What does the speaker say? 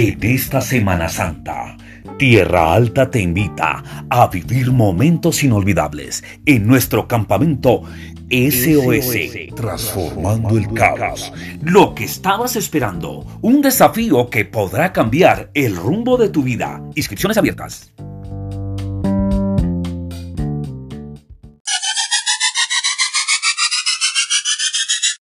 En esta Semana Santa, Tierra Alta te invita a vivir momentos inolvidables en nuestro campamento SOS, transformando el caos. Lo que estabas esperando, un desafío que podrá cambiar el rumbo de tu vida. Inscripciones abiertas.